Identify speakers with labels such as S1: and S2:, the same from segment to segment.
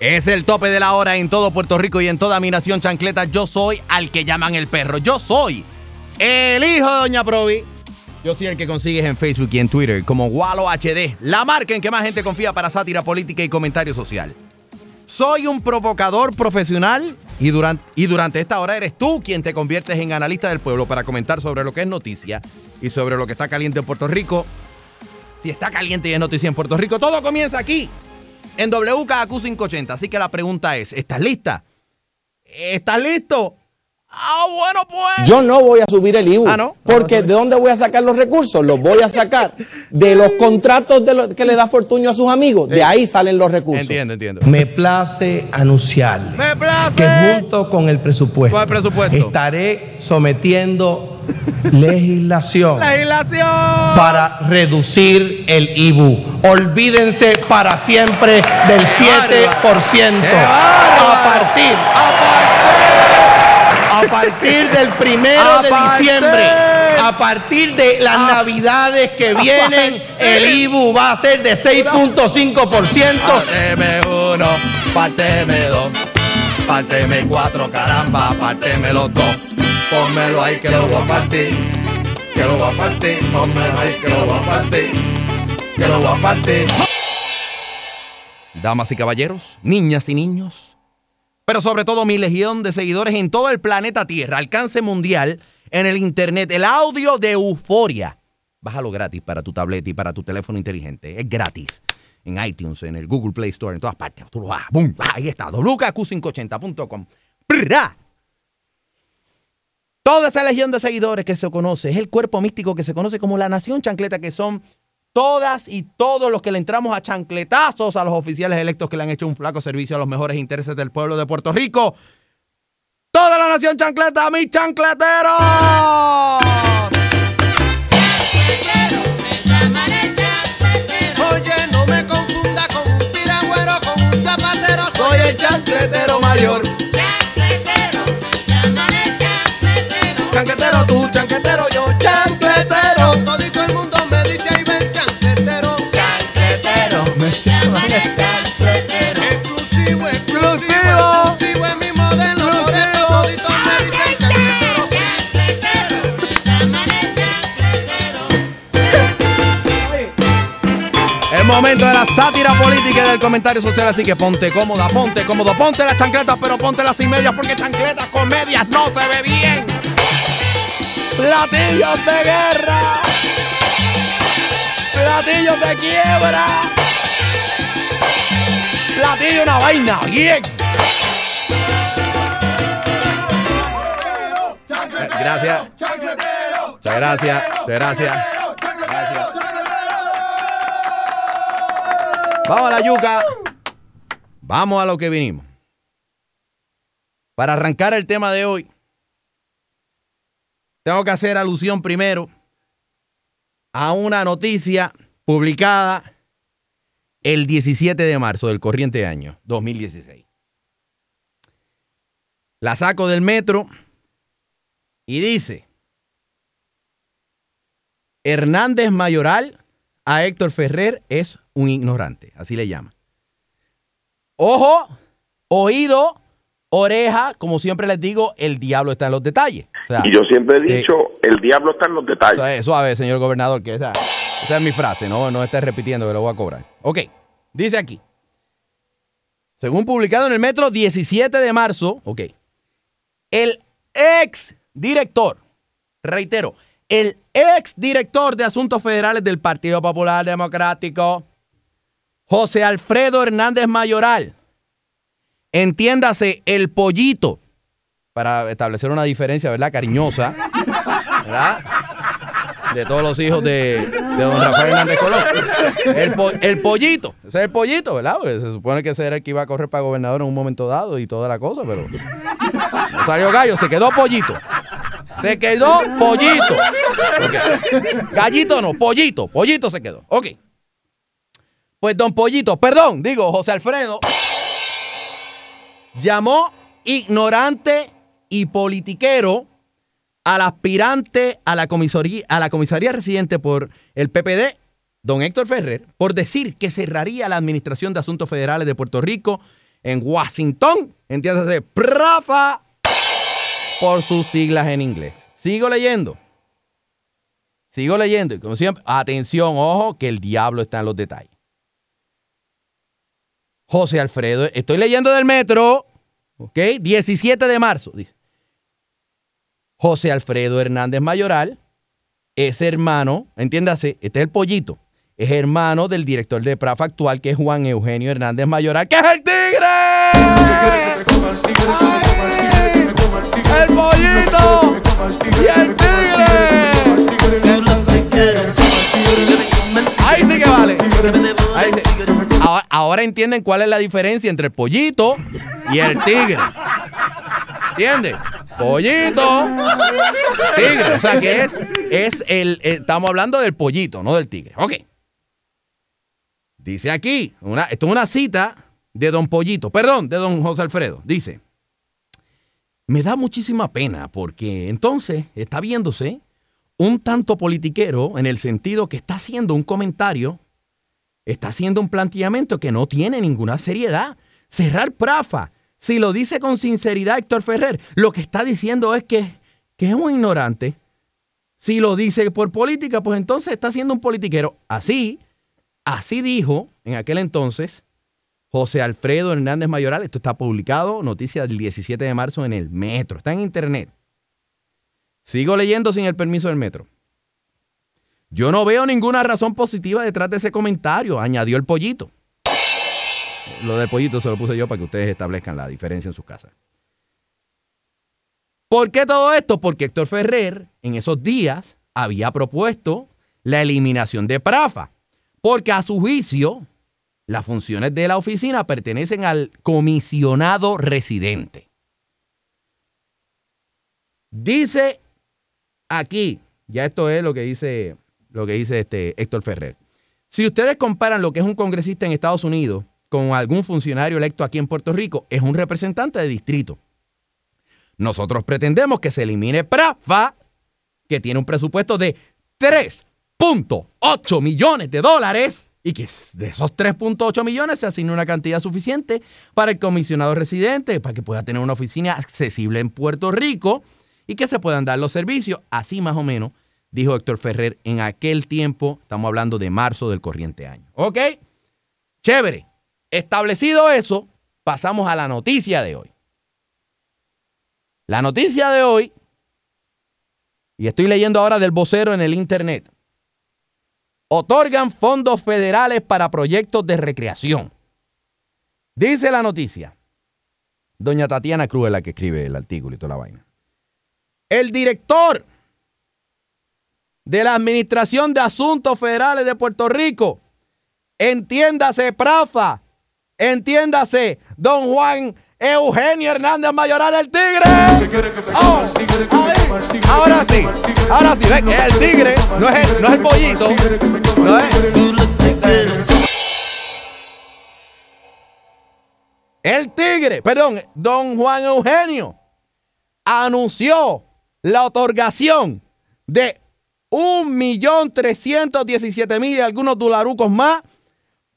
S1: Es el tope de la hora en todo Puerto Rico y en toda mi nación chancleta. Yo soy al que llaman el perro. Yo soy el hijo de Doña Provi. Yo soy el que consigues en Facebook y en Twitter como Walo HD, la marca en que más gente confía para sátira política y comentario social. Soy un provocador profesional y durante, y durante esta hora eres tú quien te conviertes en analista del pueblo para comentar sobre lo que es noticia y sobre lo que está caliente en Puerto Rico. Si está caliente y es noticia en Puerto Rico, todo comienza aquí en WKQ 580. Así que la pregunta es, ¿estás lista? ¿Estás listo? Ah, bueno, pues.
S2: Yo no voy a subir el IBU.
S1: Ah, ¿no?
S2: Porque ¿de dónde voy a sacar los recursos? Los voy a sacar de los contratos de lo- que le da Fortunio a sus amigos. De ahí salen los recursos.
S1: Entiendo, entiendo.
S3: Me place anunciarle
S1: Me place.
S3: que junto con el presupuesto,
S1: Con el presupuesto.
S3: estaré sometiendo legislación
S1: Legislación.
S3: para reducir el IBU. Olvídense para siempre del 7%
S1: ¡Qué bárbaro!
S3: a partir a partir del primero de diciembre. A partir de las navidades que vienen, el IBU va a ser de 6.5%.
S1: Párteme uno, párteme dos, párteme cuatro, caramba, párteme los dos. Pónmelo ahí que lo voy a partir, que lo voy a partir, pónmelo ahí que lo voy a partir, que lo voy a partir. Damas y caballeros, niñas y niños, pero sobre todo mi legión de seguidores en todo el planeta Tierra, alcance mundial en el internet, el audio de Euforia. Bájalo gratis para tu tableta y para tu teléfono inteligente. Es gratis. En iTunes, en el Google Play Store, en todas partes. Tú lo vas. ¡Bum! Ah, Ahí está. WKQ580.com. Toda esa legión de seguidores que se conoce es el cuerpo místico que se conoce como la Nación Chancleta, que son todas y todos los que le entramos a chancletazos a los oficiales electos que le han hecho un flaco servicio a los mejores intereses del pueblo de Puerto Rico. Toda la Nación Chancleta, mis chancleteros.
S4: Oye, no me confunda con un piragüero, con un zapatero.
S1: Soy el chancletero mayor. Chancletero tú, chancletero yo, chancletero.
S4: Todito el mundo me dice ahí ven chancletero.
S1: Chancletero, me llaman el chancletero.
S4: Exclusivo, exclusivo,
S1: Exclusivo.
S4: exclusivo es mi modelo. Por eso todito me dicen chancletero.
S1: Es momento de la sátira política y del comentario social, así que ponte cómoda, ponte cómodo, ponte las chancletas, pero ponte las sin medias, porque chancletas con medias no se ve bien. Platillos de guerra. Platillos de quiebra. Platillo una vaina, bien. Gracias. Muchas gracias. Muchas gracias. Gracias. Vamos a la yuca. Vamos a lo que vinimos. Para arrancar el tema de hoy, tengo que hacer alusión primero a una noticia publicada el 17 de marzo del corriente año 2016. La saco del metro y dice, Hernández Mayoral a Héctor Ferrer es un ignorante, así le llaman. Ojo, oído, oreja, como siempre les digo, el diablo está en los detalles. O sea,
S5: Y yo siempre he
S1: eh,
S5: dicho, el diablo está en los detalles.
S1: suave, suave, señor gobernador, que esa, esa es mi frase, no, no esté repitiendo que lo voy a cobrar. Ok, dice aquí. Según publicado en el Metro 17 de marzo, ok, el ex director, reitero, el ex director de Asuntos Federales del Partido Popular Democrático, José Alfredo Hernández Mayoral, entiéndase el pollito, para establecer una diferencia, ¿verdad? Cariñosa, ¿verdad? de todos los hijos de, don Rafael Hernández Colón. El, po- el pollito, ese es el pollito, ¿verdad? Porque se supone que ese era el que iba a correr para gobernador en un momento dado y toda la cosa, pero no salió gallo, se quedó pollito. Se quedó pollito. Ok. Gallito no, pollito, pollito se quedó. Ok. Pues don Pollito, perdón, digo, José Alfredo, llamó ignorante y politiquero al aspirante a la comisaría, residente por el PPD, don Héctor Ferrer, por decir que cerraría la Administración de Asuntos Federales de Puerto Rico en Washington, entiéndase, PRAFA, por sus siglas en inglés. Sigo leyendo. Sigo leyendo. Y como siempre, atención, ojo, que el diablo está en los detalles. José Alfredo, estoy leyendo del metro, ¿ok? 17 de marzo, dice. José Alfredo Hernández Mayoral es hermano, entiéndase, este es el pollito, es hermano del director de PRAFA actual, que es Juan Eugenio Hernández Mayoral, que es el tigre. Ahora, entienden cuál es la diferencia entre el pollito y el tigre. ¿Entiendes? Pollito, tigre. O sea que es, es el, eh, estamos hablando del pollito, no del tigre. Ok. Dice aquí, una, esto es una cita de don Pollito, perdón, de don José Alfredo. Dice, me da muchísima pena porque entonces está viéndose un tanto politiquero en el sentido que está haciendo un comentario, está haciendo un planteamiento que no tiene ninguna seriedad. Cerrar Prafa, si lo dice con sinceridad Héctor Ferrer, lo que está diciendo es que, es un ignorante. Si lo dice por política, pues entonces está siendo un politiquero. Así, así dijo en aquel entonces José Alfredo Hernández Mayoral. Esto está publicado, noticia del 17 de marzo en el Metro. Está en internet. Sigo leyendo sin el permiso del Metro. Yo no veo ninguna razón positiva detrás de ese comentario, añadió el pollito. Lo del pollito se lo puse yo para que ustedes establezcan la diferencia en sus casas. ¿Por qué todo esto? Porque Héctor Ferrer en esos días había propuesto la eliminación de Prafa, porque a su juicio las funciones de la oficina pertenecen al comisionado residente. Dice aquí, ya esto es lo que dice, lo que dice este Héctor Ferrer. Si ustedes comparan lo que es un congresista en Estados Unidos con algún funcionario electo aquí en Puerto Rico, es un representante de distrito. Nosotros pretendemos que se elimine PRAFA, que tiene un presupuesto de 3.8 millones de dólares y que de esos 3.8 millones se asigne una cantidad suficiente para el comisionado residente, para que pueda tener una oficina accesible en Puerto Rico y que se puedan dar los servicios. Así más o menos dijo Héctor Ferrer en aquel tiempo, estamos hablando de marzo del corriente año. ¿Ok? Chévere. Establecido eso, pasamos a la noticia de hoy. La noticia de hoy, y estoy leyendo ahora del vocero en el internet, otorgan fondos federales para proyectos de recreación. Dice la noticia, doña Tatiana Cruz es la que escribe el artículo y toda la vaina. El director de la Administración de Asuntos Federales de Puerto Rico, entiéndase Prafa, entiéndase don Juan Eugenio Hernández Mayoral el Tigre. Oh, ahí. Ahora sí, ahora sí, ve que es el tigre, no es el, no es el pollito. No es. El tigre, perdón, don Juan Eugenio anunció la otorgación de 1.317.000 y algunos dolarucos más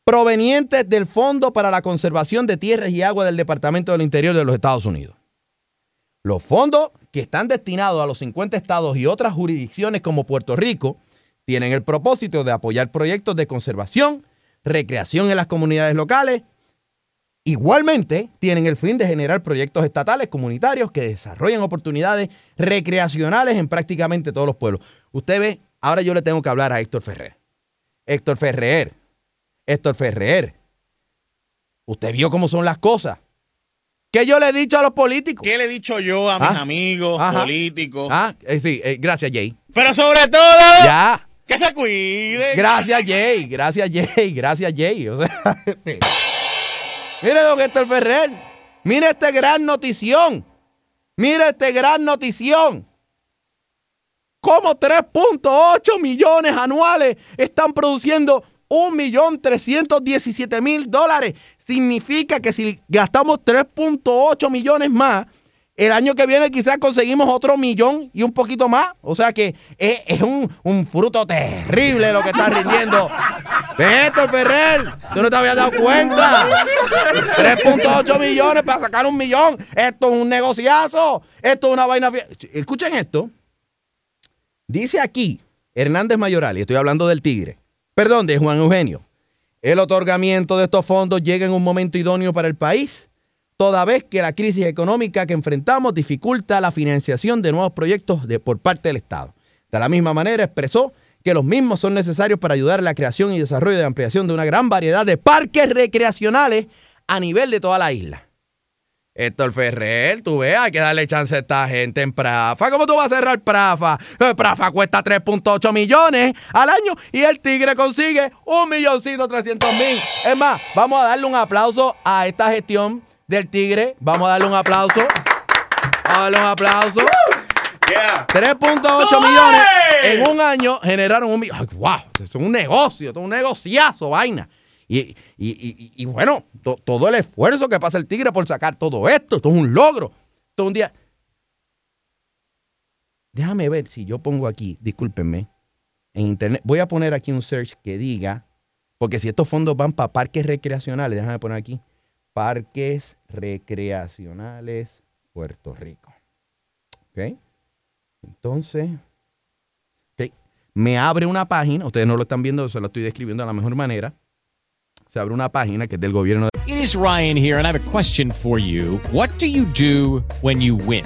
S1: provenientes del Fondo para la Conservación de Tierras y Agua del Departamento del Interior de los Estados Unidos. Los fondos que están destinados a los 50 estados y otras jurisdicciones como Puerto Rico tienen el propósito de apoyar proyectos de conservación, recreación en las comunidades locales. Igualmente, tienen el fin de generar proyectos estatales comunitarios que desarrollen oportunidades recreacionales en prácticamente todos los pueblos. Usted ve, ahora yo le tengo que hablar a Héctor Ferrer. Héctor Ferrer, Héctor Ferrer, usted vio cómo son las cosas. ¿Qué yo le he dicho a los políticos?
S6: ¿Qué le he dicho yo a mis
S1: Ah.
S6: amigos
S1: Ajá.
S6: políticos?
S1: Ah, eh, sí, eh, gracias, Jay.
S6: Pero sobre todo,
S1: Ya.
S6: que se cuiden.
S1: Gracias, Jay. Gracias, Jay. Gracias, Jay. O sea. Mire, don Héctor Ferrer. Mire este gran notición. Mire este gran notición. Como 3.8 millones anuales están produciendo 1.317.000 dólares. Significa que si gastamos 3.8 millones más, el año que viene quizás conseguimos otro millón y un poquito más. O sea que es, un, un fruto terrible lo que está rindiendo. Héctor Ferrer, tú no te habías dado cuenta. 3.8 millones para sacar un millón. Esto es un negociazo. Esto es una vaina. Escuchen esto. Dice aquí Hernández Mayoral, y estoy hablando del Tigre. Perdón, de Juan Eugenio. El otorgamiento de estos fondos llega en un momento idóneo para el país, toda vez que la crisis económica que enfrentamos dificulta la financiación de nuevos proyectos de- por parte del Estado. De la misma manera expresó que los mismos son necesarios para ayudar a la creación y desarrollo de ampliación de una gran variedad de parques recreacionales a nivel de toda la isla. Héctor Ferrer, tú ves, hay que darle chance a esta gente en Prafa. ¿Cómo tú vas a cerrar Prafa? Eh, Prafa cuesta 3.8 millones al año y el Tigre consigue un milloncito 300 mil. Es más, vamos a darle un aplauso a esta gestión del Tigre. Vamos a darle un aplauso. Vamos a darle un aplauso. 3.8 millones en un año generaron un millón. ¡Wow! Esto es un negocio, esto es un negociazo, vaina. Y, y- y- y- y bueno, to- todo el esfuerzo que pasa el Tigre por sacar todo esto, esto es un logro. Esto es un día. Déjame ver si yo pongo aquí, discúlpenme, en internet. Voy a poner aquí un search que diga, porque si estos fondos van para parques recreacionales, déjame poner aquí, parques recreacionales Puerto Rico. ¿Ok? Entonces, me abre una página, ustedes no lo están viendo, se lo estoy describiendo de la mejor manera. Se abre una página que es del gobierno
S7: It is Ryan here, and I have a question for you. What do you do when you win?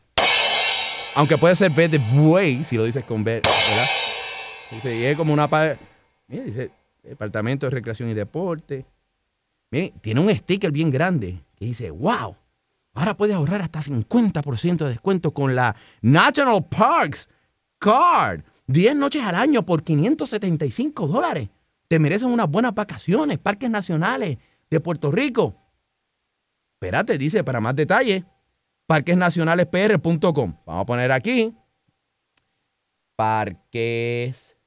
S1: Aunque puede ser V de buey, si lo dices con V, ¿verdad? Dice, y es como una pa- Mira, dice Departamento de Recreación y Deporte. Miren, tiene un sticker bien grande que dice, wow, ahora puedes ahorrar hasta 50% de descuento con la National Parks Card. 10 noches al año por 575 dólares. Te mereces unas buenas vacaciones, parques nacionales de Puerto Rico. Espérate, dice, para más detalles, parquesnacionalespr.com. Vamos a poner aquí. Parques,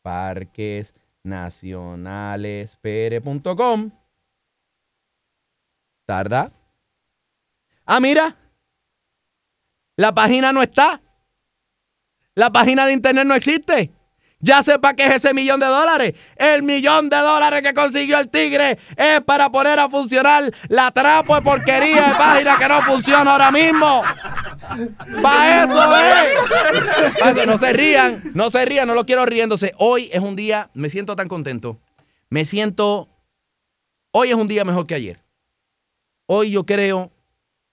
S1: parques nacionalespr.com. Tarda. Ah, mira. La página no está. La página de internet no existe. Ya sepa qué es ese millón de dólares. El millón de dólares que consiguió el Tigre es para poner a funcionar la trapo de porquería de página que no funciona ahora mismo. Para eso es. Pa' eso, no se rían, no se rían, no lo quiero riéndose. Hoy es un día, me siento tan contento. Me siento, hoy es un día mejor que ayer. Hoy yo creo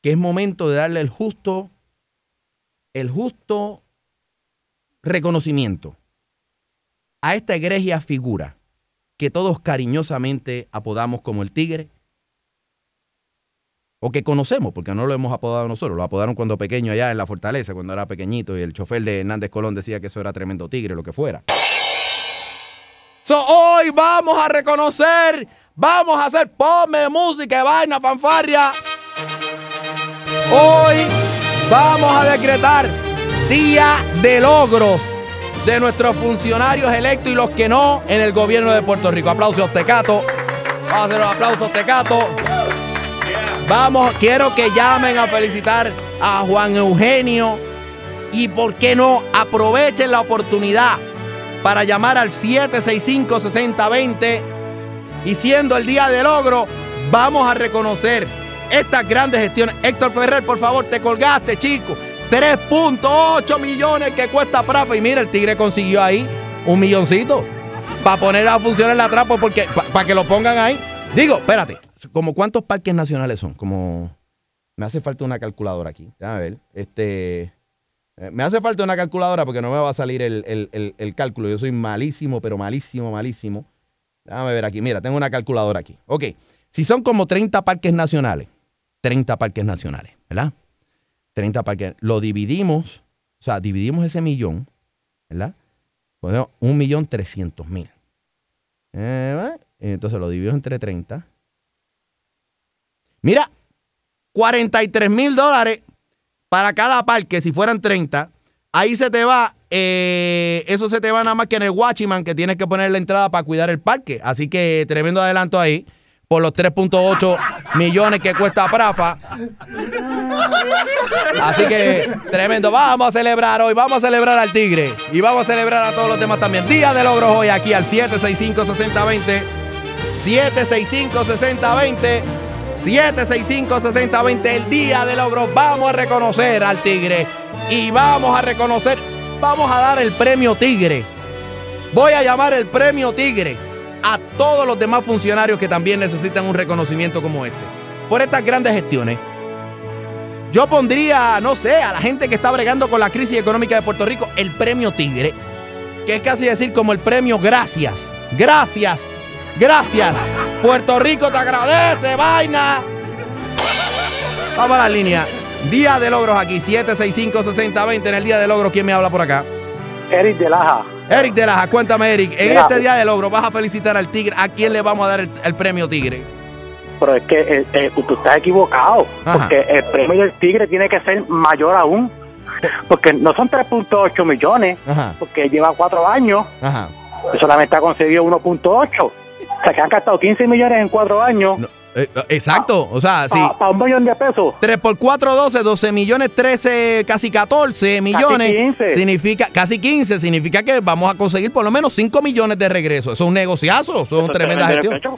S1: que es momento de darle el justo, el justo reconocimiento a esta egregia figura que todos cariñosamente apodamos como el tigre, o que conocemos, porque no lo hemos apodado nosotros, lo apodaron cuando pequeño allá en la fortaleza, cuando era pequeñito, y el chofer de Hernández Colón decía que eso era tremendo tigre, lo que fuera. So, hoy vamos a reconocer, vamos a hacer pome, música, vaina, fanfarria. Hoy vamos a decretar Día de Logros de nuestros funcionarios electos y los que no en el gobierno de Puerto Rico. Aplausos, Tecato. Vamos a hacer los aplausos, Tecato. Vamos, quiero que llamen a felicitar a Juan Eugenio y, ¿por qué no? Aprovechen la oportunidad para llamar al 765-6020 y siendo el día de logro, vamos a reconocer estas grandes gestiones. Héctor Ferrer, por favor, te colgaste, chico. 3.8 millones que cuesta Prafa. Y mira, el Tigre consiguió ahí un milloncito para poner a funcionar la trapo porque para que lo pongan ahí. Digo, espérate, como cuántos parques nacionales son? Como me hace falta una calculadora aquí. Déjame ver. Este eh, me hace falta una calculadora porque no me va a salir el, el- el- el cálculo. Yo soy malísimo, pero malísimo, malísimo. Déjame ver aquí. Mira, tengo una calculadora aquí. Ok. Si son como 30 parques nacionales, 30 parques nacionales, ¿verdad? 30 parques. Lo dividimos, o sea, dividimos ese millón, ¿verdad? Ponemos un millón trescientos mil. Eh, entonces lo dividimos entre 30. Mira, 43 mil dólares para cada parque, si fueran 30. Ahí se te va, eh, eso se te va nada más que en el Watchman, que tienes que poner la entrada para cuidar el parque. Así que tremendo adelanto ahí por los 3.8 millones que cuesta Prafa. Así que tremendo. Vamos a celebrar hoy, vamos a celebrar al Tigre y vamos a celebrar a todos los demás también. Día de logros hoy aquí al 765-6020. 765-6020. 765-6020. El día de logros. Vamos a reconocer al Tigre y vamos a reconocer, vamos a dar el premio Tigre. Voy a llamar el premio Tigre a todos los demás funcionarios que también necesitan un reconocimiento como este. Por estas grandes gestiones. Yo pondría, no sé, a la gente que está bregando con la crisis económica de Puerto Rico, el premio Tigre, que es casi decir como el premio Gracias. Gracias. Gracias. Puerto Rico te agradece, vaina. Vamos a la línea. Día de logros aquí, 765-6020 en el día de logros. ¿Quién me habla por acá?
S8: Eric de Laja.
S1: Eric de Laja, cuéntame, Eric. En
S8: Mira.
S1: este día de logro, vas a felicitar al Tigre. ¿A quién le vamos a dar el, el premio Tigre?
S8: Pero es que eh, eh, tú estás equivocado.
S1: Ajá.
S8: Porque el premio del Tigre tiene que ser mayor aún. Porque no son 3.8 millones.
S1: Ajá,
S8: Porque lleva cuatro años.
S1: ajá.
S8: Solamente ha conseguido 1.8. O sea, que han gastado 15 millones en cuatro años.
S1: No, eh, exacto, o sea, sí.
S8: Para un millón de pesos.
S1: 3 por 4, 12, 12 millones, 13, casi 14 millones.
S8: 15.
S1: Significa, casi 15, significa que vamos a conseguir por lo menos 5 millones de regreso. Eso es un negociazo, eso es una
S8: Eso
S1: tremenda gestión.
S8: Eso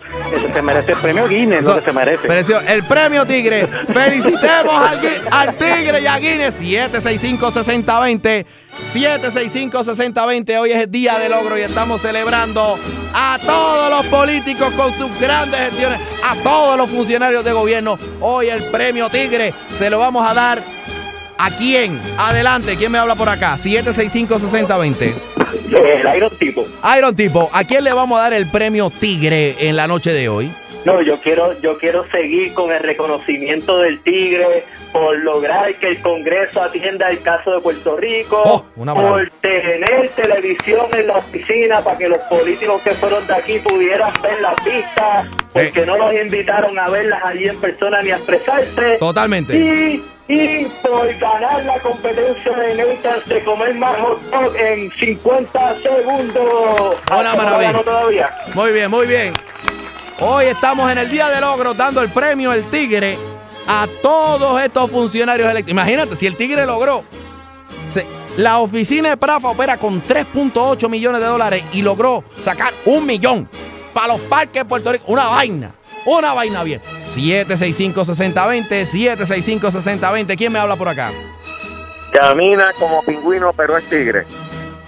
S8: se merece el premio Guinness,
S1: Eso-
S8: que se merece.
S1: Mereció el premio Tigre. Felicitemos al, al Tigre y a Guinness. 765-6020. 765-6020. Hoy es el día de logro y estamos celebrando a todos los políticos con sus grandes gestiones, a todos los funcionarios de gobierno. Hoy el premio Tigre se lo vamos a dar a quién. Adelante, ¿quién me habla por acá? 765-6020.
S8: El Iron tipo.
S1: Iron Tipo, ¿a quién le vamos a dar el premio Tigre en la noche de hoy?
S9: No, yo quiero, yo quiero seguir con el reconocimiento del Tigre por lograr que el Congreso atienda el caso de Puerto Rico,
S1: Oh,
S9: por tener televisión en la oficina para que los políticos que fueron de aquí pudieran ver las vistas, porque
S1: Eh.
S9: no los invitaron a verlas allí en persona ni a expresarse.
S1: Totalmente.
S9: Y, y por ganar la competencia de Nathan de comer más hot dog en 50 segundos. Hasta
S1: maravilla. Muy bien, muy bien. Hoy estamos en el Día de Logros dando el premio El Tigre a todos estos funcionarios electos. Imagínate, si el Tigre logró. se- la oficina de Prafa opera con 3.8 millones de dólares y logró sacar un millón para los parques de Puerto Rico. Una vaina. Una vaina bien. 765-6020, 765-6020. ¿Quién me habla por acá?
S10: Camina como pingüino, pero es tigre.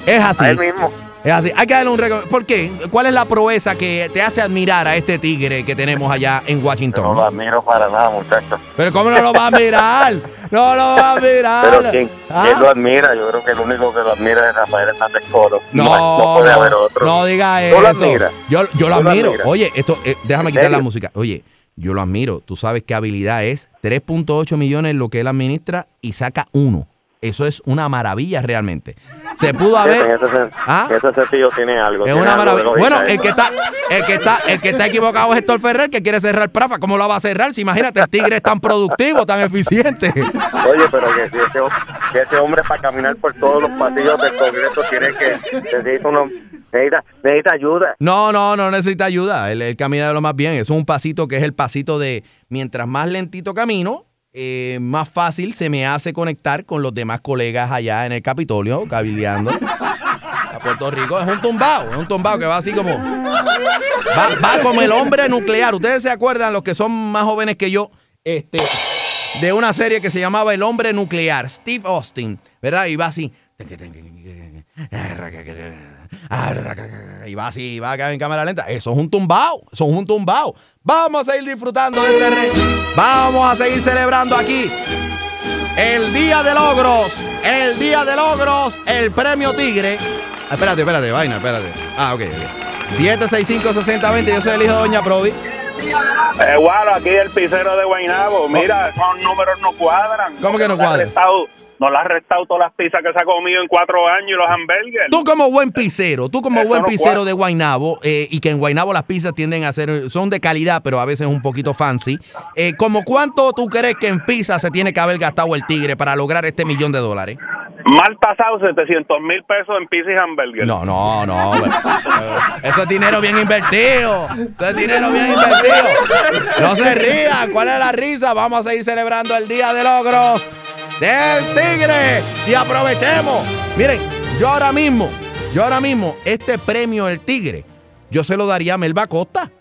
S1: Es así.
S10: A él mismo.
S1: Es así. Hay que darle un reconocimiento. ¿Por qué? ¿Cuál es la proeza que te hace admirar a este tigre que tenemos allá en Washington?
S10: No lo admiro para nada, muchachos.
S1: Pero ¿cómo no lo va a mirar? No lo va a mirar.
S10: Pero ¿quién,
S1: Ah.
S10: quién lo admira? Yo creo que el único que lo admira es Rafael Hernández Coro.
S1: No,
S10: no puede haber otro.
S1: no diga
S10: ¿Tú lo
S1: eso.
S10: admiras?
S1: Yo, yo lo
S10: ¿Tú lo
S1: admiro. Oye, esto, eh, déjame
S10: ¿En
S1: quitar la música. Oye, yo lo admiro. Tú sabes qué habilidad es. 3.8 millones lo que él administra y saca uno. Eso es una maravilla realmente. Se pudo
S10: En
S1: haber.
S10: ese, sen-
S1: ¿Ah?
S10: ese sencillo tiene algo.
S1: Es
S10: tiene
S1: una
S10: algo de
S1: maravilla.
S10: lógica
S1: Bueno, el que está, el que está, el que está equivocado es Héctor Ferrer, que quiere cerrar Prafa. ¿Cómo lo va a cerrar? Si imagínate, el tigre es tan productivo, tan eficiente.
S10: Oye, pero que, si ese, que ese hombre para caminar por todos los pasillos del Congreso tiene que necesita, uno, necesita, necesita ayuda.
S1: No, no, no necesita ayuda. Él, él camina de lo más bien. Es un pasito que es el pasito de mientras más lentito camino, eh, más fácil se me hace conectar con los demás colegas allá en el Capitolio, cabildeando. A Puerto Rico es un tumbao, es un tumbao que va así como. Va, va como el hombre nuclear. Ustedes se acuerdan, los que son más jóvenes que yo, este, de una serie que se llamaba El Hombre Nuclear, Steve Austin, ¿verdad? Y va así. Y va así, va acá en cámara lenta. Eso es un tumbao, eso es un tumbao. Vamos a seguir disfrutando de este rey. Vamos a seguir celebrando aquí el Día de Logros. El Día de Logros, el Premio Tigre. Ah, espérate, espérate, vaina, espérate. Ah, ok, ok. 765-6020, yo soy el hijo de Doña Provi.
S11: Eh, bueno, aquí el pisero de Guaynabo. Mira, esos números no cuadran.
S1: ¿Cómo que no cuadran?
S11: Nos le ha restado todas las pizzas que se ha comido en cuatro años y los hamburgues.
S1: Tú como buen pizzero, tú como
S11: Eso
S1: buen
S11: no
S1: pizzero de Guaynabo, eh, y que en Guaynabo las pizzas tienden a ser, son de calidad, pero a veces un poquito fancy. Eh, ¿Como cuánto tú crees que en pizza se tiene que haber gastado el tigre para lograr este millón de dólares?
S11: Mal pasado 700 mil pesos en pizza y hamburgues.
S1: No, no, no. Eh, Eso es dinero bien invertido. Eso es dinero bien invertido. No se rían. ¿Cuál es la risa? Vamos a seguir celebrando el Día de Logros del Tigre. Y aprovechemos. Miren, yo ahora mismo, yo ahora mismo, este premio del Tigre, yo se lo daría a Melba Costa.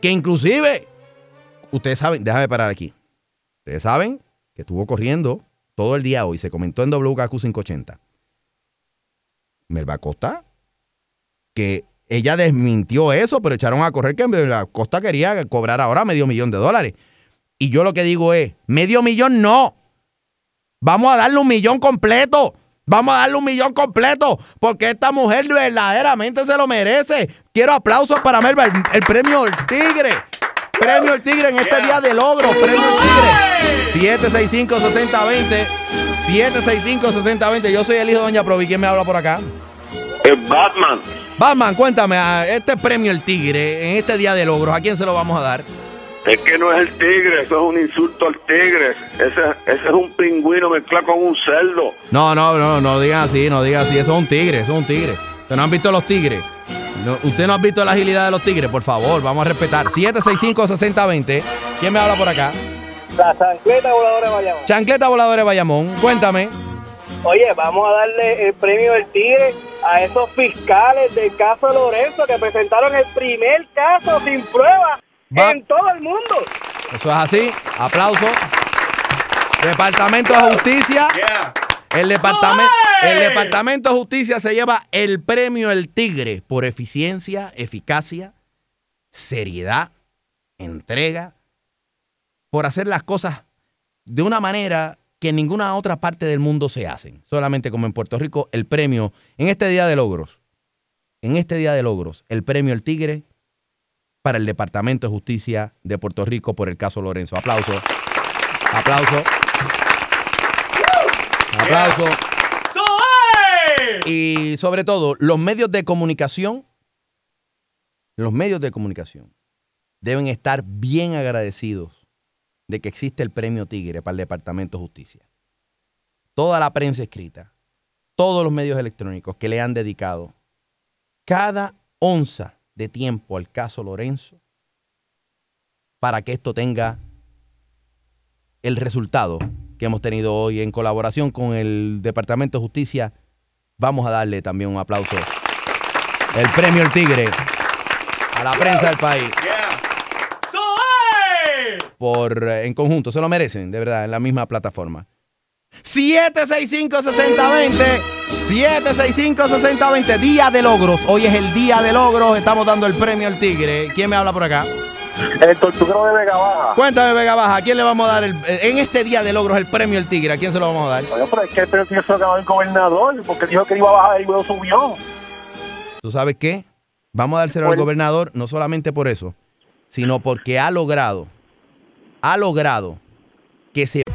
S1: Que inclusive, ustedes saben, déjame parar aquí. Ustedes saben que estuvo corriendo todo el día hoy. Se comentó en WKQ 580. Melba Costa, que ella desmintió eso, pero echaron a correr que Melba Costa quería cobrar ahora medio millón de dólares. Y yo lo que digo es, medio millón no. Vamos a darle un millón completo. Vamos a darle un millón completo. Porque esta mujer verdaderamente se lo merece. Quiero aplausos para Melba, el, el premio El Tigre. Premio El Tigre en este día de logro. Premio El Tigre. 765-6020. 765-6020. Yo soy el hijo de Doña Provi. ¿Quién me habla por acá?
S10: Es Batman.
S1: Batman, cuéntame, este premio El Tigre, en este día de logros, ¿a quién se lo vamos a dar?
S10: Es que no es el tigre, eso es un insulto al tigre. Ese, ese es un pingüino mezclado con un cerdo.
S1: No, no, no, no digan así, no digan así. Eso es un tigre, eso es un tigre. ¿Ustedes no han visto los tigres? No, ¿Usted no ha visto la agilidad de los tigres? Por favor, vamos a respetar. 765-6020. ¿Quién me habla por acá?
S9: La chancleta voladora de Bayamón.
S1: Chancleta Voladora de Bayamón. Cuéntame.
S9: Oye, vamos a darle el premio del Tigre a esos fiscales del caso Lorenzo que presentaron el primer caso sin prueba
S1: Va.
S9: en todo el mundo.
S1: Eso es así. Aplauso. Departamento de Justicia. El departamento, el departamento de Justicia se lleva el premio El Tigre por eficiencia, eficacia, seriedad, entrega, por hacer las cosas de una manera que en ninguna otra parte del mundo se hacen. Solamente como en Puerto Rico, el premio, en este día de logros, en este día de logros, el premio El Tigre para el Departamento de Justicia de Puerto Rico por el caso Lorenzo. Aplauso. Aplauso. Aplauso. Y sobre todo, los medios de comunicación, los medios de comunicación deben estar bien agradecidos de que existe el premio Tigre para el Departamento de Justicia. Toda la prensa escrita, todos los medios electrónicos que le han dedicado cada onza de tiempo al caso Lorenzo para que esto tenga el resultado que hemos tenido hoy en colaboración con el Departamento de Justicia. Vamos a darle también un aplauso. El premio El Tigre a la prensa del país. Por, eh, en conjunto, se lo merecen, de verdad, en la misma plataforma. 765-6020. 765-6020. Día de logros. Hoy es el día de logros. Estamos dando el premio al Tigre. ¿Quién me habla por acá?
S10: El tortuguero de Vega Baja.
S1: Cuéntame, Vega Baja. ¿A quién le vamos a dar el, en este día de logros el premio al Tigre? ¿A quién se lo vamos a dar?
S10: Oye, pero es que el premio tiene que ganó el gobernador, porque dijo que iba a bajar y luego subió.
S1: ¿Tú sabes qué? Vamos a dárselo al gobernador no solamente por eso, sino porque ha logrado, ha logrado que se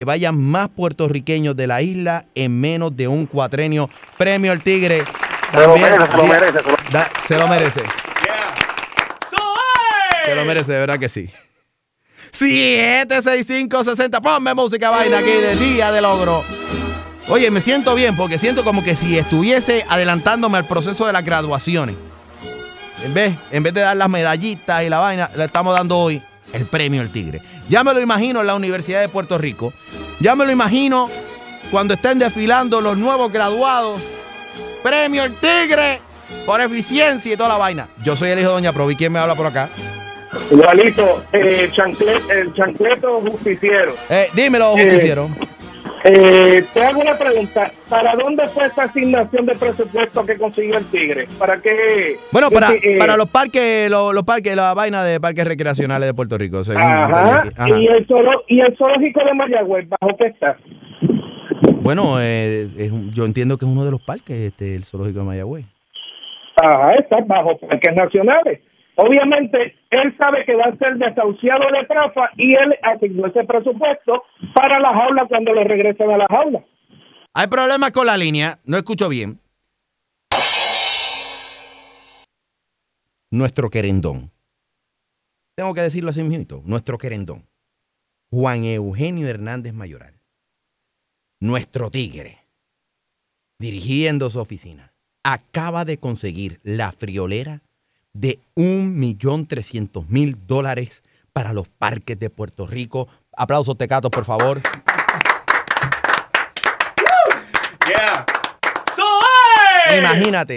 S1: Que vayan más puertorriqueños de la isla en menos de un cuatrenio. Premio El Tigre.
S10: Se lo
S1: También-
S10: merece, se lo merece, se lo-
S1: da- se lo merece. Se lo merece, de verdad que sí. 76560. Ponme música vaina aquí de Día de Logro. Oye, me siento bien porque siento como que si estuviese adelantándome al proceso de las graduaciones. En vez, en vez de dar las medallitas y la vaina, le estamos dando hoy el premio El Tigre. Ya me lo imagino en la Universidad de Puerto Rico. Ya me lo imagino cuando estén desfilando los nuevos graduados. Premio El Tigre por eficiencia y toda la vaina. Yo soy el hijo de Doña Provi. ¿Quién me habla por acá?
S9: Igualito, eh, el chancleto justiciero.
S1: Eh, dímelo,
S9: Eh,
S1: justiciero.
S9: Eh, te hago una pregunta. ¿Para dónde fue esa asignación de presupuesto que consiguió el Tigre? ¿Para qué?
S1: Bueno, para,
S9: eh,
S1: para los parques, los, los parques, la vaina de parques recreacionales de Puerto Rico.
S9: Ajá. ¿Y, el zoolo- ¿Y el zoológico de Mayagüez bajo qué está?
S1: Bueno, eh, es yo entiendo que es uno de los parques, este, el zoológico de Mayagüez.
S9: Ajá, está bajo parques nacionales. Obviamente, él sabe que va a ser desahuciado de trafa y él asignó ese presupuesto para la jaula cuando le regresen a la jaula.
S1: Hay problemas con la línea, no escucho bien. Nuestro querendón. Tengo que decirlo así mismo, nuestro querendón. Juan Eugenio Hernández Mayoral. Nuestro tigre. Dirigiendo su oficina. Acaba de conseguir la friolera de un millón trescientos mil dólares para los parques de Puerto Rico. Aplausos tecatos, por favor. Imagínate,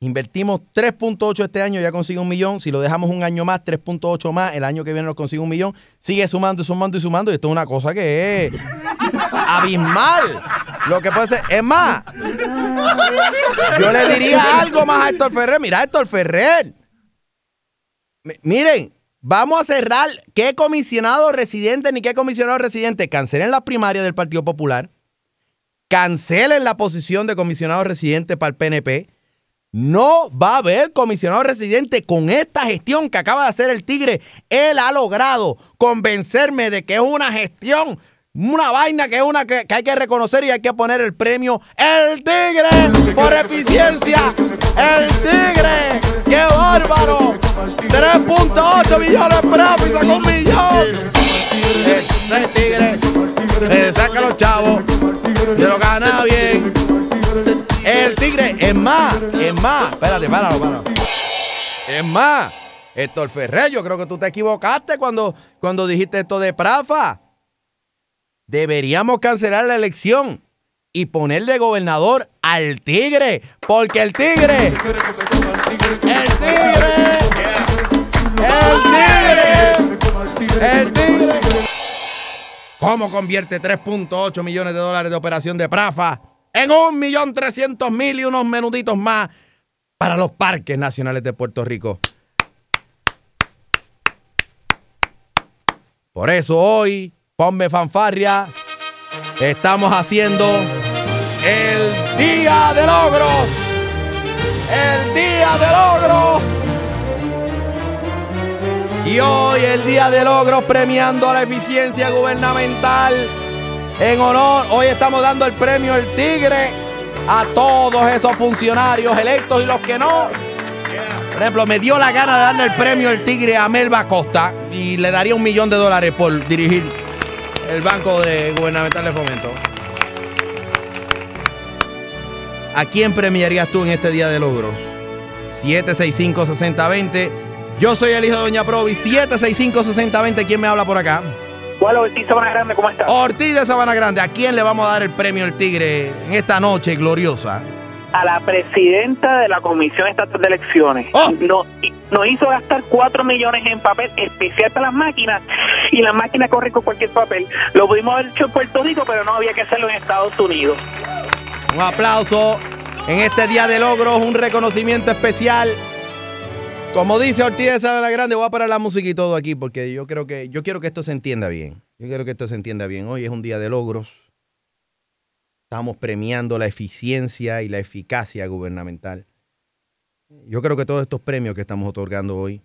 S1: invertimos 3.8 este año, ya consigue un millón. Si lo dejamos un año más, 3.8 más, el año que viene nos consigue un millón. Sigue sumando y sumando y sumando. Y esto es una cosa que es abismal. Lo que puede ser, es más, yo le diría algo más a Héctor Ferrer. Mira, Héctor Ferrer. Mi- Miren, vamos a cerrar. ¿Qué comisionado residente ni qué comisionado residente? Cancelen la primaria del Partido Popular cancelen la posición de comisionado residente para el PNP. No va a haber comisionado residente con esta gestión que acaba de hacer el Tigre. Él ha logrado convencerme de que es una gestión, una vaina que es una que, hay que reconocer y hay que poner el premio El Tigre por eficiencia. El Tigre, qué bárbaro. 3.8 millones de sacó un millón. Eh, El Tigre, le saca los chavos, se lo gana bien. El Tigre, es más, es más. Espérate, páralo, páralo. Es más, Héctor Ferrer, yo creo que tú te equivocaste cuando, cuando dijiste esto de Prafa. Deberíamos cancelar la elección y poner de gobernador al Tigre, porque el Tigre, el Tigre, el Tigre, el Tigre. ¿Cómo convierte 3.8 millones de dólares de operación de Prafa en 1.300.000 y unos menuditos más para los parques nacionales de Puerto Rico? Por eso hoy, ponme fanfarria, estamos haciendo el Día de Logros. El Día de Logros. Y hoy el Día de Logros premiando la eficiencia gubernamental. En honor, hoy estamos dando el premio El Tigre a todos esos funcionarios electos y los que no. Por ejemplo, me dio la gana de darle el premio El Tigre a Melba Costa y le daría un millón de dólares por dirigir el Banco de Gubernamental de Fomento. ¿A quién premiarías tú en este Día de Logros? 765-6020. Yo soy el hijo de Doña Provi. 765-6020. ¿Quién me habla por acá?
S9: Hola, Ortiz Sabana Grande, ¿cómo estás?
S1: Ortiz de Sabana Grande. ¿A quién le vamos a dar el premio El Tigre en esta noche gloriosa?
S9: A la presidenta de la Comisión Estatal de Elecciones.
S1: Oh.
S9: Nos, nos hizo gastar 4 millones en papel especial para las máquinas y las máquinas corren con cualquier papel. Lo pudimos haber hecho en Puerto Rico, pero no había que hacerlo en Estados Unidos.
S1: Un aplauso. En este día de logros, un reconocimiento especial. Como dice Ortiz de Sabana Grande, voy a parar la música y todo aquí porque yo creo que yo quiero que esto se entienda bien. Yo quiero que esto se entienda bien. Hoy es un día de logros. Estamos premiando la eficiencia y la eficacia gubernamental. Yo creo que todos estos premios que estamos otorgando hoy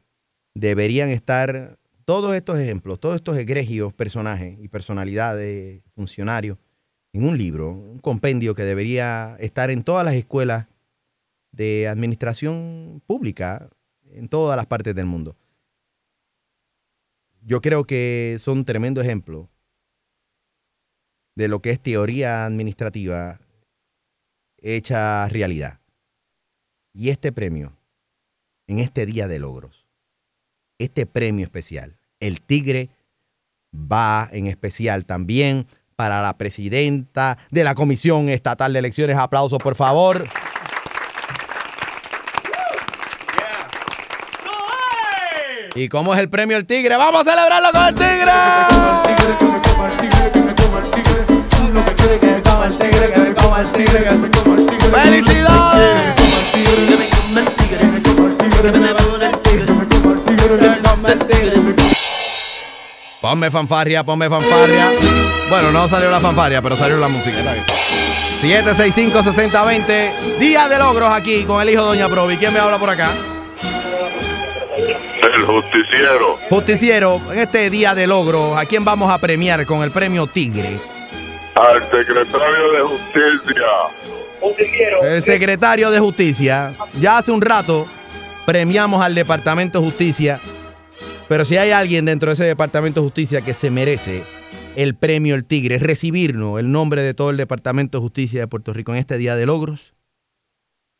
S1: deberían estar, todos estos ejemplos, todos estos egregios personajes y personalidades, funcionarios, en un libro, un compendio que debería estar en todas las escuelas de administración pública en todas las partes del mundo. Yo creo que son tremendo ejemplo de lo que es teoría administrativa hecha realidad. Y este premio, en este día de logros, este premio especial, el Tigre, va en especial también para la presidenta de la Comisión Estatal de Elecciones. Aplausos, por favor. ¿Y cómo es el premio El Tigre? ¡Vamos a celebrarlo con el Tigre! ¡Felicidades! Ponme fanfarria, ponme fanfarria. Bueno, no salió la fanfarria, pero salió la música. 765-6020. Día de logros aquí con el hijo de Doña Provi. ¿Quién me habla por acá?
S12: El justiciero.
S1: Justiciero, en este día de logros, ¿a quién vamos a premiar con el premio Tigre?
S12: Al secretario de Justicia.
S1: El secretario de Justicia. Ya hace un rato premiamos al Departamento de Justicia, pero si hay alguien dentro de ese Departamento de Justicia que se merece el premio El Tigre, recibirnos el nombre de todo el Departamento de Justicia de Puerto Rico en este día de logros,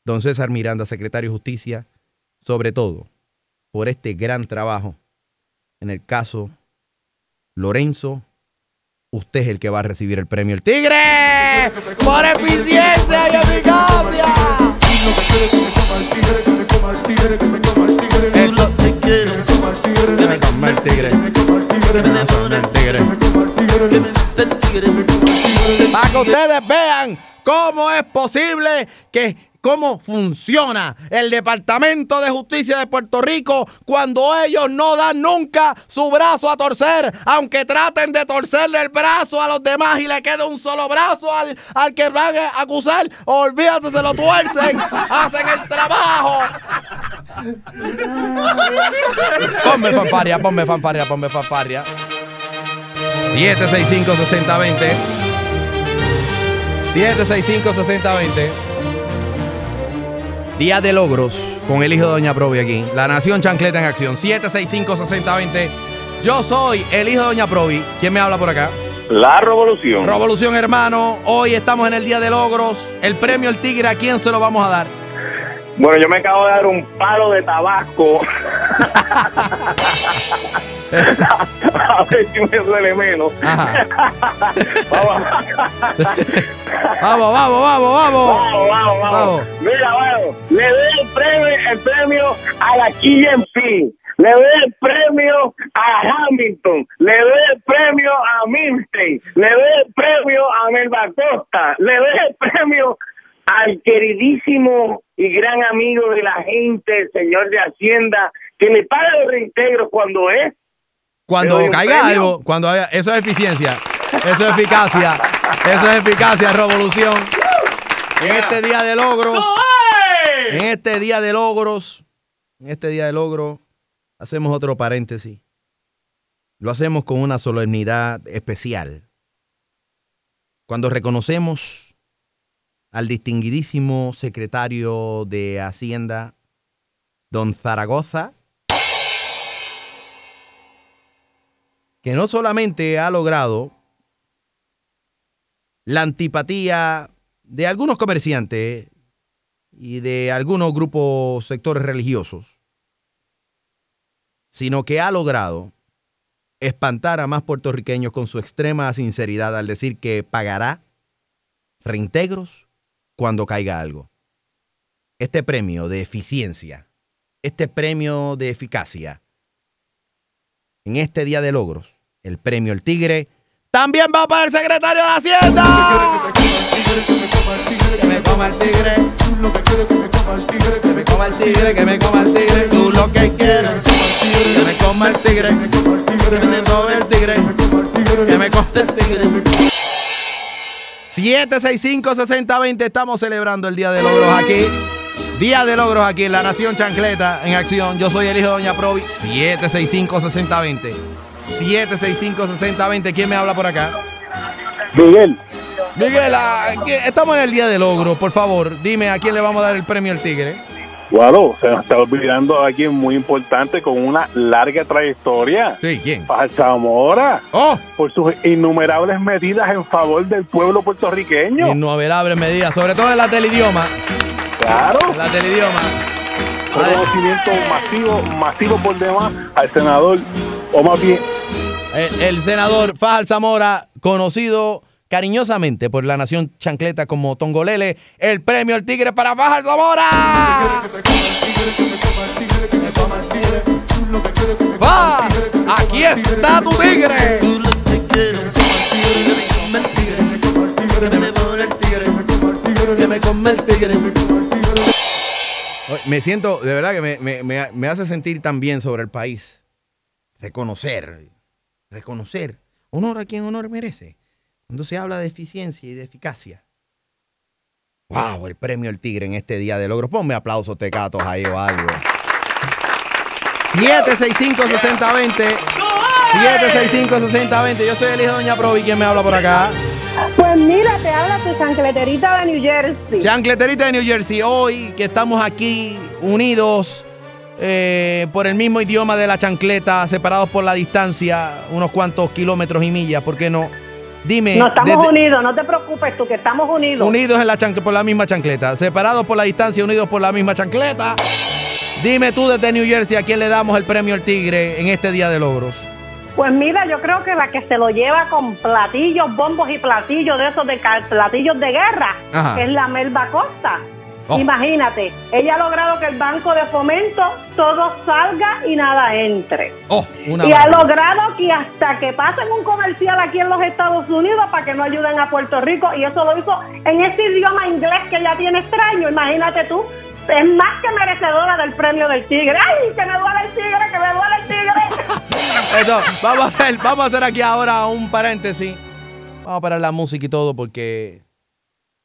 S1: don César Miranda, secretario de Justicia, sobre todo por este gran trabajo en el caso Lorenzo. Usted es el que va a recibir el premio El Tigre por eficiencia y eficacia. Esto- Que me coma el tigre. Que me coma el tigre. Para que ustedes vean cómo es posible que cómo funciona el Departamento de Justicia de Puerto Rico cuando ellos no dan nunca su brazo a torcer, aunque traten de torcerle el brazo a los demás y le quede un solo brazo al, al que van a acusar, olvídate, se lo tuercen, hacen el trabajo. Ponme fanfaria, ponme fanfaria, ponme fanfaria. 765-6020. 765-6020. Día de logros con el hijo de Doña Provi aquí. La Nación Chancleta en acción. 765-6020. Yo soy el hijo de Doña Provi. ¿Quién me habla por acá?
S12: La revolución.
S1: Revolución, hermano. Hoy estamos en el Día de Logros. El premio El Tigre, ¿a quién se lo vamos a dar?
S11: Bueno, yo me acabo de dar un palo de tabasco. A ver si me duele menos.
S1: Vamos, vamos, vamos, vamos.
S11: Vamos, vamos, vamos. Mira, bueno, le doy el premio, el premio a la KMP. Le doy el premio a Hamilton, le doy el premio a Milstein, le doy el premio a Melba Costa, le doy el premio al queridísimo y gran amigo de la gente, el señor de Hacienda, que le paga los reintegros cuando es.
S1: Cuando caiga
S11: premio.
S1: algo, cuando haya, eso es eficiencia, eso es eficacia, eso es eficacia, revolución. En este día de logros, en este día de logros, en este día de logros, hacemos otro paréntesis. Lo hacemos con una solemnidad especial. Cuando reconocemos al distinguidísimo secretario de Hacienda, don Zaragoza, que no solamente ha logrado la antipatía de algunos comerciantes y de algunos grupos, sectores religiosos, sino que ha logrado espantar a más puertorriqueños con su extrema sinceridad al decir que pagará reintegros cuando caiga algo. Este premio de eficiencia, este premio de eficacia, en este día de logros, el premio El Tigre, también va para el secretario de Hacienda. Que me coma el tigre. Que me coma el tigre. Que me coma el tigre. Que me coma el tigre. Tú lo que quieres. Que me coma el tigre. Que me coma el tigre. Que me coma el tigre. 765-6020. Estamos celebrando el Día de Logros aquí. Día de Logros aquí en la Nación Chancleta en acción. Yo soy el hijo de Doña Provi. 765-6020. 765-6020. ¿Quién me habla por acá?
S13: Miguel.
S1: Miguel, ah, ¿qué- estamos en el Día de Logros. Por favor, dime a quién le vamos a dar el premio al Tigre.
S13: Guado, se nos está olvidando a alguien muy importante con una larga trayectoria.
S1: Sí, ¿quién?
S13: Zamora.
S1: Oh.
S13: Por sus innumerables medidas en favor del pueblo puertorriqueño.
S1: Innumerables medidas, sobre todo en las del idioma.
S13: Claro.
S1: En las del idioma.
S13: Reconocimiento masivo, masivo por demás al senador, o más bien,
S1: El, el senador Fajal Zamora, conocido cariñosamente por la nación chancleta como Tongolele, el premio al tigre para Fajal Zamora. Faz, aquí está tu tigre. Me el siento, de verdad que me- me- me hace sentir tan bien sobre el país. Reconocer, reconocer. Honor a quien honor merece. Cuando se habla de eficiencia y de eficacia. ¡Wow! El premio El Tigre en este día de logros. Ponme aplausos, tecatos ahí o algo. 765-6020. 765-6020. Yo soy el hijo de Doña Provi. ¿Quién me habla por acá?
S14: Pues mira, te habla tu chancleterita de New Jersey.
S1: Chancleterita de New Jersey. Hoy que estamos aquí unidos eh, por el mismo idioma de la chancleta, separados por la distancia, unos cuantos kilómetros y millas, ¿por qué no? Dime.
S14: no estamos
S1: desde-
S14: unidos, no te preocupes tú, que estamos unidos.
S1: Unidos en la chancle- por la misma chancleta. Separados por la distancia, unidos por la misma chancleta. Dime tú desde New Jersey a quién le damos el premio al Tigre en este día de logros.
S14: Pues mira, yo creo que la que se lo lleva con platillos, bombos y platillos de esos de platillos de guerra,
S1: Ajá.
S14: es la Melba Costa.
S1: Oh.
S14: Imagínate, ella ha logrado que el Banco de Fomento todo salga y nada entre.
S1: Oh, una
S14: y ha logrado que hasta que pasen un comercial aquí en los Estados Unidos para que no ayuden a Puerto Rico, y eso lo hizo en ese idioma inglés que ella tiene extraño, imagínate tú, es más que merecedora del premio del tigre. ¡Ay, que me duele el tigre, que me duele el tigre!
S1: Esto, vamos, a hacer, vamos a hacer aquí ahora un paréntesis. Vamos a parar la música y todo porque,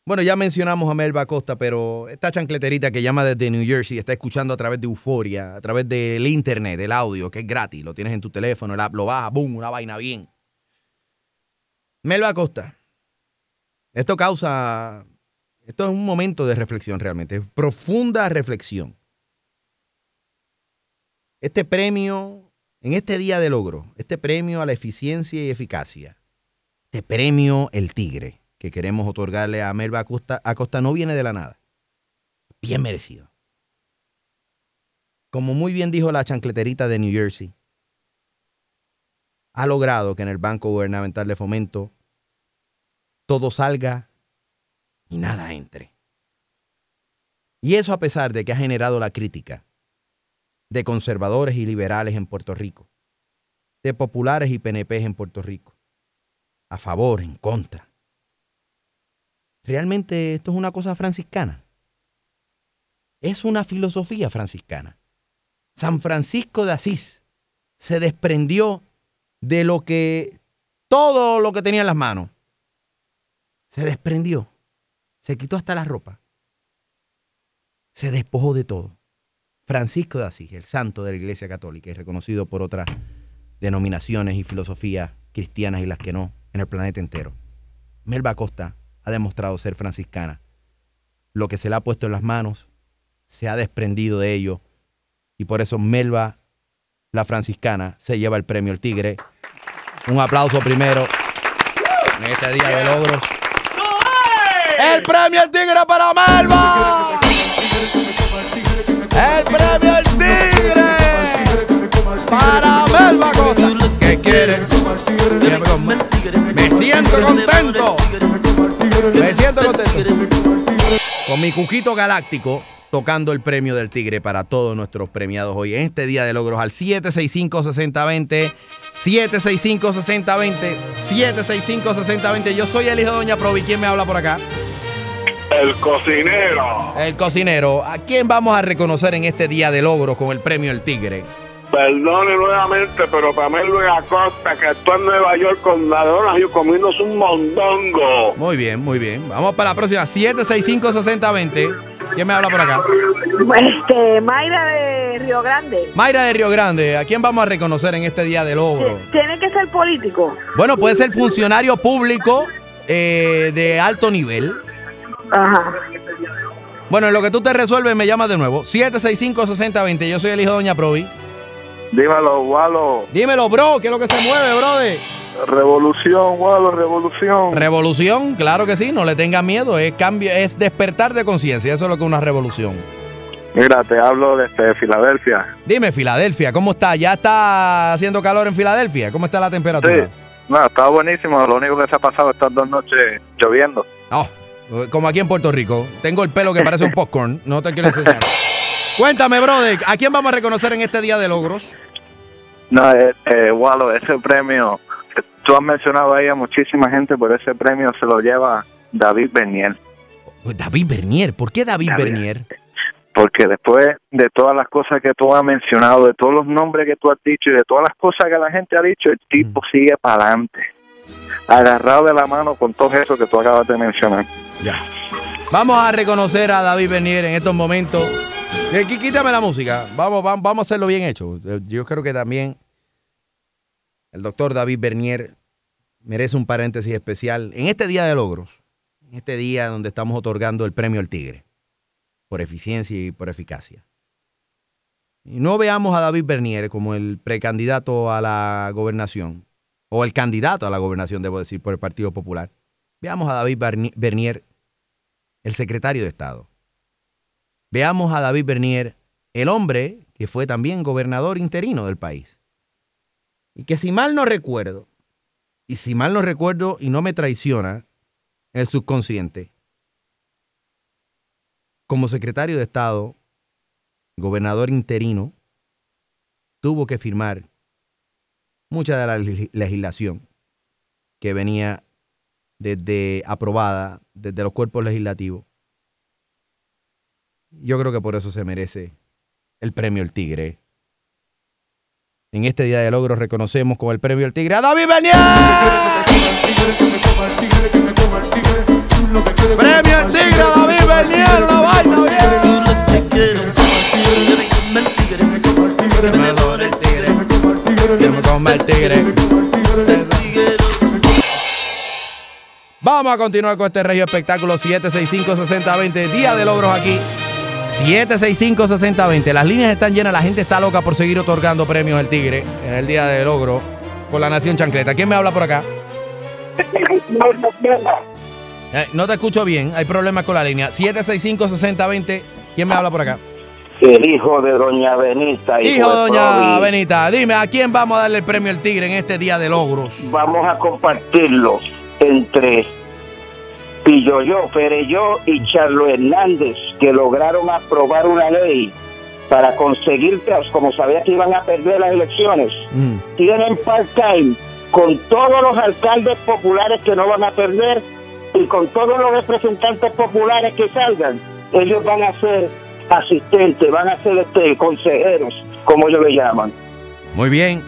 S1: bueno, ya mencionamos a Melba Costa, pero esta chancleterita que llama desde New Jersey está escuchando a través de Euforia, a través del internet, del audio, que es gratis, lo tienes en tu teléfono, el app lo bajas, boom, una vaina bien. Melba Costa, esto causa, esto es un momento de reflexión realmente, profunda reflexión. Este premio en este día de logro, este premio a la eficiencia y eficacia, este premio El Tigre que queremos otorgarle a Melba Acosta, Acosta no viene de la nada. Bien merecido. Como muy bien dijo la chancleterita de New Jersey, ha logrado que en el Banco Gubernamental de Fomento todo salga y nada entre. Y eso a pesar de que ha generado la crítica de conservadores y liberales en Puerto Rico, de populares y PNPs en Puerto Rico, a favor, en contra. Realmente esto es una cosa franciscana. Es una filosofía franciscana. San Francisco de Asís se desprendió de lo que, todo lo que tenía en las manos. Se desprendió. Se quitó hasta la ropa. Se despojó de todo. Francisco de Asís, el santo de la Iglesia Católica y reconocido por otras denominaciones y filosofías cristianas y las que no en el planeta entero. Melba Costa ha demostrado ser franciscana. Lo que se le ha puesto en las manos se ha desprendido de ello y por eso Melba, la franciscana, se lleva el premio El Tigre. Un aplauso primero en este día de logros. El premio El Tigre para Melba. El premio El Tigre para Melba Costa. ¿Qué quiere? Me siento contento. Siento. Con mi cuquito galáctico tocando el premio del Tigre para todos nuestros premiados hoy en este día de logros al 765-6020. 765-6020. 765-6020. Yo soy el hijo de Doña Provi. ¿Quién me habla por acá?
S12: El cocinero.
S1: El cocinero. ¿A quién vamos a reconocer en este día de logros con el premio El Tigre?
S12: Perdone nuevamente, pero Pamela Luis Acosta, que está en Nueva York con la y comiéndose un mondongo.
S1: Muy bien, muy bien. Vamos para la próxima. 765-6020. ¿Quién me habla por acá?
S15: Este, Mayra de Río Grande.
S1: Mayra de Río Grande. ¿A quién vamos a reconocer en este día de logro?
S15: Tiene que ser político.
S1: Bueno, puede ser funcionario público eh, de alto nivel.
S15: Ajá.
S1: Bueno, en lo que tú te resuelves, me llamas de nuevo. 765-6020. Yo soy el hijo de Doña Provi.
S12: Dímelo, Walo.
S1: Dímelo, bro. ¿Qué es lo que se mueve, brother?
S12: Revolución, Walo, revolución.
S1: Revolución, claro que sí. No le tengas miedo. Es cambio, es despertar de conciencia. Eso es lo que es una revolución.
S12: Mira, te hablo desde Filadelfia.
S1: Dime, Filadelfia, ¿cómo está? ¿Ya está haciendo calor en Filadelfia? ¿Cómo está la temperatura?
S12: Sí. No, está buenísimo. Lo único que se ha pasado estas dos noches lloviendo.
S1: Oh, como aquí en Puerto Rico. Tengo el pelo que parece un popcorn. No te quiero enseñar. Cuéntame, brother, ¿a quién vamos a reconocer en este día de logros?
S12: No, eh, eh, Walo, ese premio, eh, tú has mencionado ahí a muchísima gente, pero ese premio se lo lleva David Bernier.
S1: David Bernier, ¿por qué David,
S12: David.
S1: Bernier?
S12: Porque después de todas las cosas que tú has mencionado, de todos los nombres que tú has dicho y de todas las cosas que la gente ha dicho, el tipo sigue para adelante. Agarrado de la mano con todo eso que tú acabas de mencionar.
S1: Ya. Vamos a reconocer a David Bernier en estos momentos. Eh, Quítame la música. Vamos, vamos, vamos a hacerlo bien hecho. Eh, Yo creo que también el doctor David Bernier merece un paréntesis especial en este día de logros. En este día donde estamos otorgando el premio al Tigre. Por eficiencia y por eficacia. Y no veamos a David Bernier como el precandidato a la gobernación. O el candidato a la gobernación, debo decir, por el Partido Popular. Veamos a David Bernier, el secretario de Estado. Veamos a David Bernier, el hombre que fue también gobernador interino del país. Y que si mal no recuerdo, y si mal no recuerdo y no me traiciona el subconsciente, como secretario de Estado, gobernador interino, tuvo que firmar mucha de la leg- legislación que venía desde aprobada desde los cuerpos legislativos. Yo creo que por eso se merece el premio El Tigre. En este día de logros reconocemos con el premio El Tigre a David Bernier. Premio El Tigre a David Bernier, una vaina. Vamos a continuar con este regio espectáculo 765-6020. Día de logros aquí. 765-6020. Las líneas están llenas, la gente está loca por seguir otorgando premios al Tigre en el día de logro con la Nación Chancleta. ¿Quién me habla por acá? Eh, no te escucho bien, hay problemas con la línea. 765-6020. ¿Quién me habla por acá?
S11: El hijo de Doña Benita.
S1: Hijo de Doña
S11: Provi.
S1: Benita, dime, ¿a quién vamos a darle el premio al Tigre en este día de logros?
S11: Vamos a compartirlo entre Pilloyo, Pereyó y Charlo Hernández, que lograron aprobar una ley para conseguir, como sabía que iban a perder las elecciones,
S1: Mm.
S11: tienen part-time con todos los alcaldes populares que no van a perder y con todos los representantes populares que salgan. Ellos van a ser asistentes, van a ser este, consejeros, como ellos le llaman.
S1: Muy bien.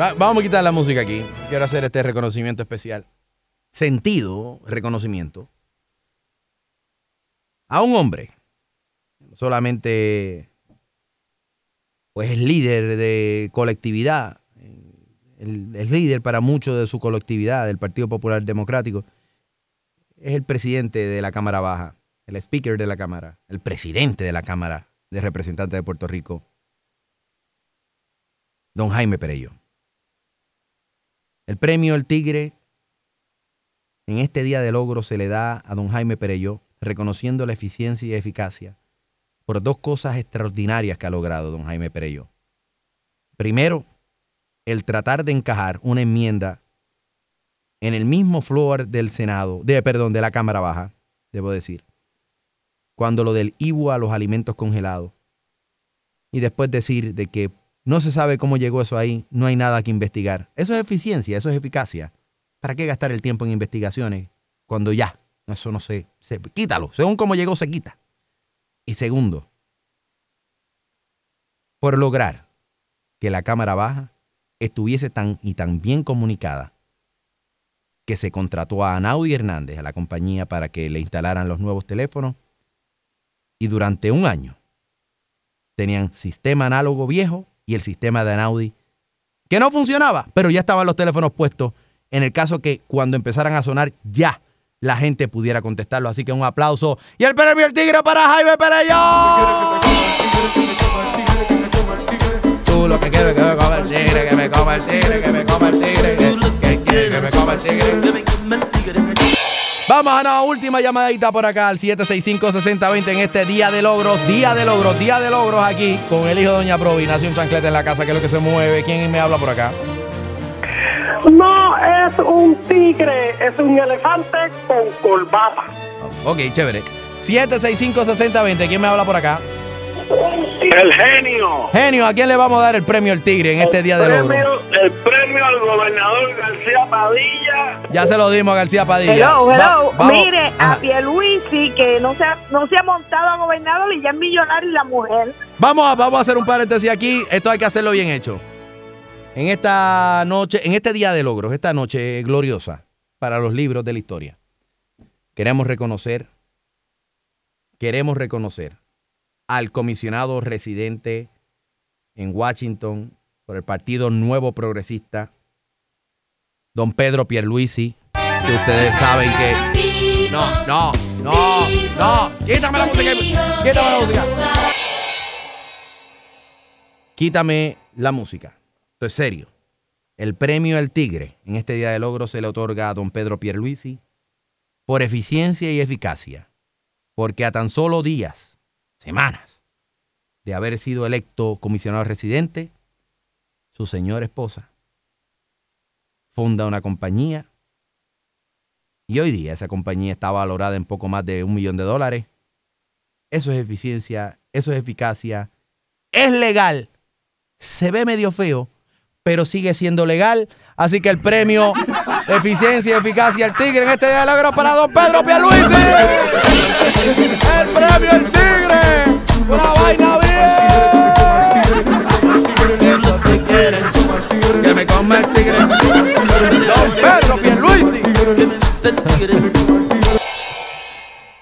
S1: Va- vamos a quitar la música aquí. Quiero hacer este reconocimiento especial. Sentido, reconocimiento. A un hombre. Solamente, pues es líder de colectividad. Es líder para mucho de su colectividad, del Partido Popular Democrático. Es el presidente de la Cámara Baja, el speaker de la Cámara, el presidente de la Cámara de Representantes de Puerto Rico, don Jaime Perello. El premio El Tigre en este día de logro se le da a don Jaime Perello, reconociendo la eficiencia y eficacia por dos cosas extraordinarias que ha logrado don Jaime Perello. Primero, el tratar de encajar una enmienda en el mismo floor del Senado, de, perdón, de la Cámara Baja, debo decir, cuando lo del IBU a los alimentos congelados, y después decir de que No se sabe cómo llegó eso ahí, no hay nada que investigar. Eso es eficiencia, eso es eficacia. ¿Para qué gastar el tiempo en investigaciones cuando ya, eso no se, se quítalo, según cómo llegó se quita. Y segundo, por lograr que la Cámara Baja estuviese tan y tan bien comunicada que se contrató a Anaudi Hernández, a la compañía, para que le instalaran los nuevos teléfonos. Y durante un año tenían sistema análogo viejo y el sistema de Anaudi que no funcionaba, pero ya estaban los teléfonos puestos en el caso que cuando empezaran a sonar ya la gente pudiera contestarlo. Así que un aplauso. Y el premio El Tigre para Jaime Perellón. Tú lo que quieres que me coma el tigre, que me coma el tigre, que me coma el tigre, que, me coma el tigre. Vamos a una última llamadita por acá al 765-6020 en este día de logros, día de logros, día de logros aquí con el hijo de Doña Provi, Nación Chancleta en la casa, que es lo que se mueve. ¿Quién me habla por acá?
S9: No es un tigre, es un elefante con corbata.
S1: Ok, chévere. 765-6020, ¿quién me habla por acá?
S11: El genio.
S1: Genio, ¿a quién le vamos a dar el premio al tigre en este día de?
S11: Premio- el premio al gobernador García Padilla.
S1: Ya se lo dimos a García Padilla.
S15: Hello, hello.
S1: Va-
S15: Mire,
S1: Ajá.
S15: a Pierluisi, que no se, ha, no se ha montado a gobernador y ya es millonario y la mujer.
S1: Vamos a, vamos a hacer un paréntesis aquí. Esto hay que hacerlo bien hecho. En esta noche, en este día de logros, esta noche gloriosa para los libros de la historia, queremos reconocer, queremos reconocer al comisionado residente en Washington por el Partido Nuevo Progresista, don Pedro Pierluisi, que ustedes saben que... No, no, no, no, quítame la música, quítame la música. Quítame la música. Esto es serio. El premio al Tigre en este día de logro se le otorga a don Pedro Pierluisi por eficiencia y eficacia, porque a tan solo días, semanas, de haber sido electo comisionado residente, su señora esposa funda una compañía y hoy día esa compañía está valorada en poco más de un millón de dólares. Eso es eficiencia, eso es eficacia, es legal, se ve medio feo, pero sigue siendo legal. Así que el premio eficiencia y eficacia al tigre en este día de logro para don Pedro Pierluisi. El premio al tigre. Una vaina bien. Que me coma el tigre. Don Pedro Pierluisi.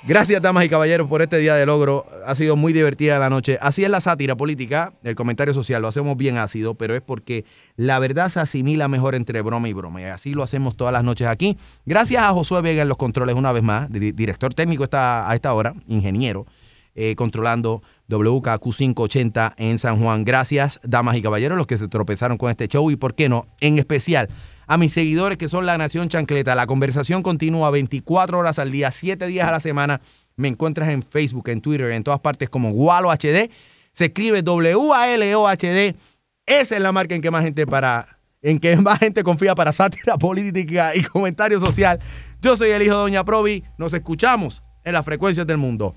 S1: Gracias, damas y caballeros, por este día de logro. Ha sido muy divertida la noche. Así es la sátira política, el comentario social, lo hacemos bien ácido, pero es porque la verdad se asimila mejor entre broma y broma. Y así lo hacemos todas las noches aquí. Gracias a Josué Vega en los controles una vez más, di- director técnico está a esta hora, ingeniero, eh, controlando WKQ 580 en San Juan. Gracias, damas y caballeros, los que se tropezaron con este show y, ¿por qué no? En especial a mis seguidores que son la Nación Chancleta. La conversación continúa 24 horas al día, 7 días a la semana. Me encuentras en Facebook, en Twitter, en todas partes como Gualo HD. Se escribe W-A-L-O-H-D. Esa es la marca en que más gente para en que más gente confía para sátira política y comentario social. Yo soy el hijo de Doña Provi. Nos escuchamos en las frecuencias del mundo.